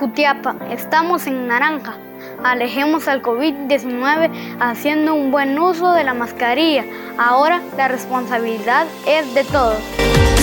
Jutiapa, estamos en naranja. Alejemos al COVID-19 haciendo un buen uso de la mascarilla. Ahora la responsabilidad es de todos.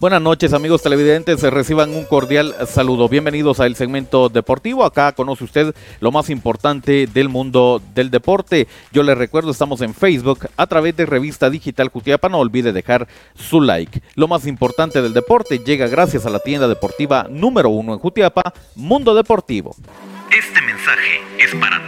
Buenas noches amigos televidentes, reciban un cordial saludo. Bienvenidos al segmento deportivo. Acá conoce usted lo más importante del mundo del deporte. Yo les recuerdo, estamos en Facebook a través de Revista Digital Jutiapa. No olvide dejar su like. Lo más importante del deporte llega gracias a la tienda deportiva número uno en Jutiapa, Mundo Deportivo. Este mensaje es para.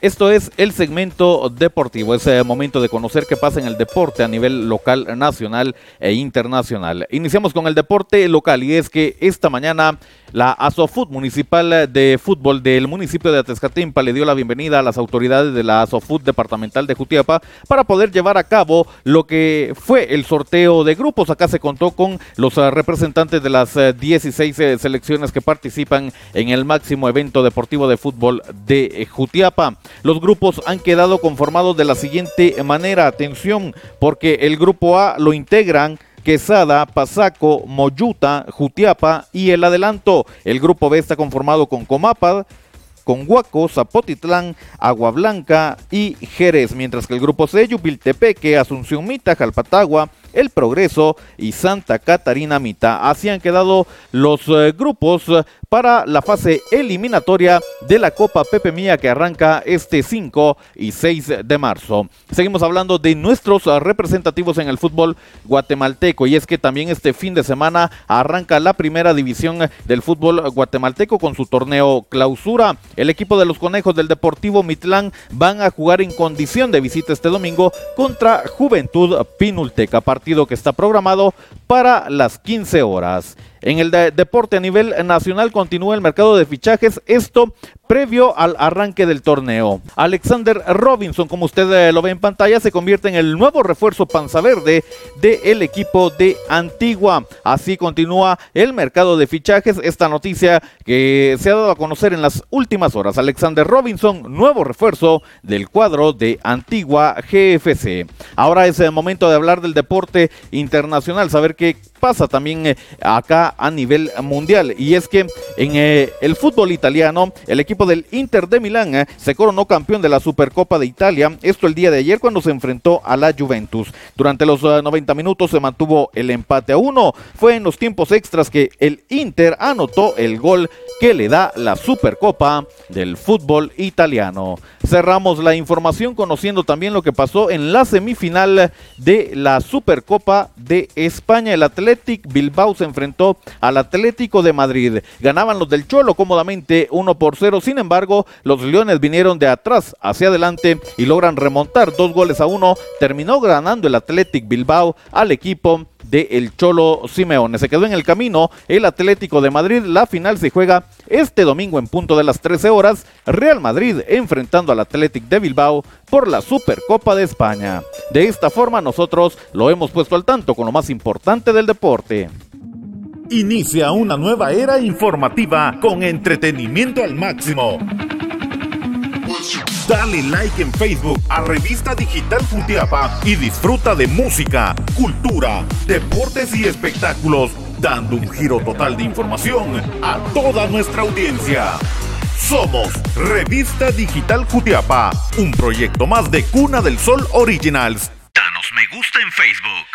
Esto es el segmento deportivo, es el momento de conocer qué pasa en el deporte a nivel local, nacional e internacional. Iniciamos con el deporte local y es que esta mañana la ASOFUT Municipal de Fútbol del municipio de Atezcatempa le dio la bienvenida a las autoridades de la ASOFUT Departamental de Jutiapa para poder llevar a cabo lo que fue el sorteo de grupos. Acá se contó con los ah, representantes de las 16 eh, selecciones que participan en el máximo evento deportivo de fútbol de eh, Jutiapa. Los grupos han quedado conformados de la siguiente manera, atención, porque el grupo A lo integran Quesada, Pasaco, Moyuta, Jutiapa y el adelanto. El grupo B está conformado con Comapa, con Huaco, Zapotitlán, Agua Blanca y Jerez, mientras que el grupo C, Yupiltepeque, Asunción Mita, Jalpatagua, El Progreso y Santa Catarina Mita. Así han quedado los eh, grupos para la fase eliminatoria de la Copa Pepe Mía que arranca este 5 y 6 de marzo. Seguimos hablando de nuestros representativos en el fútbol guatemalteco y es que también este fin de semana arranca la primera división del fútbol guatemalteco con su torneo clausura. El equipo de los conejos del Deportivo Mitlán van a jugar en condición de visita este domingo contra Juventud Pinulteca, partido que está programado para las 15 horas. En el deporte a nivel nacional continúa el mercado de fichajes, esto previo al arranque del torneo. Alexander Robinson, como usted eh, lo ve en pantalla, se convierte en el nuevo refuerzo panza verde del equipo de Antigua. Así continúa el mercado de fichajes. Esta noticia que se ha dado a conocer en las últimas horas. Alexander Robinson, nuevo refuerzo del cuadro de Antigua GFC. Ahora es el momento de hablar del deporte internacional, saber qué pasa también eh, acá a nivel mundial. Y es que en eh, el fútbol italiano, el equipo del Inter de Milán eh, se coronó campeón de la Supercopa de Italia. Esto el día de ayer cuando se enfrentó a la Juventus. Durante los 90 minutos se mantuvo el empate a uno. Fue en los tiempos extras que el Inter anotó el gol que le da la Supercopa del fútbol italiano. Cerramos la información conociendo también lo que pasó en la semifinal de la Supercopa de España. El Athletic Bilbao se enfrentó al Atlético de Madrid. Ganaban los del Cholo cómodamente 1 por 0. Sin embargo, los Leones vinieron de atrás hacia adelante y logran remontar dos goles a uno. Terminó ganando el Athletic Bilbao al equipo de el Cholo Simeone. Se quedó en el camino el Atlético de Madrid. La final se juega este domingo en punto de las 13 horas. Real Madrid enfrentando al Athletic de Bilbao por la Supercopa de España. De esta forma nosotros lo hemos puesto al tanto con lo más importante del deporte. Inicia una nueva era informativa con entretenimiento al máximo. Dale like en Facebook a Revista Digital Futiapa y disfruta de música, cultura, deportes y espectáculos, dando un giro total de información a toda nuestra audiencia. Somos Revista Digital Jutiapa, un proyecto más de Cuna del Sol Originals. Danos me gusta en Facebook.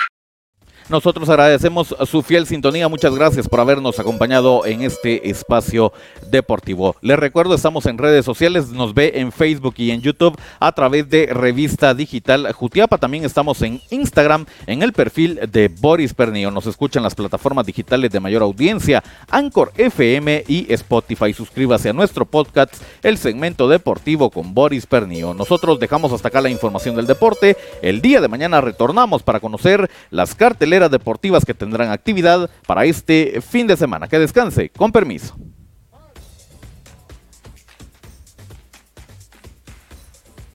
Nosotros agradecemos su fiel sintonía. Muchas gracias por habernos acompañado en este espacio deportivo. Les recuerdo, estamos en redes sociales, nos ve en Facebook y en YouTube a través de Revista Digital Jutiapa. También estamos en Instagram en el perfil de Boris Pernillo. Nos escuchan las plataformas digitales de mayor audiencia, Anchor FM y Spotify. Suscríbase a nuestro podcast, el segmento deportivo con Boris Pernillo. Nosotros dejamos hasta acá la información del deporte. El día de mañana retornamos para conocer las deportivas que tendrán actividad para este fin de semana. Que descanse, con permiso.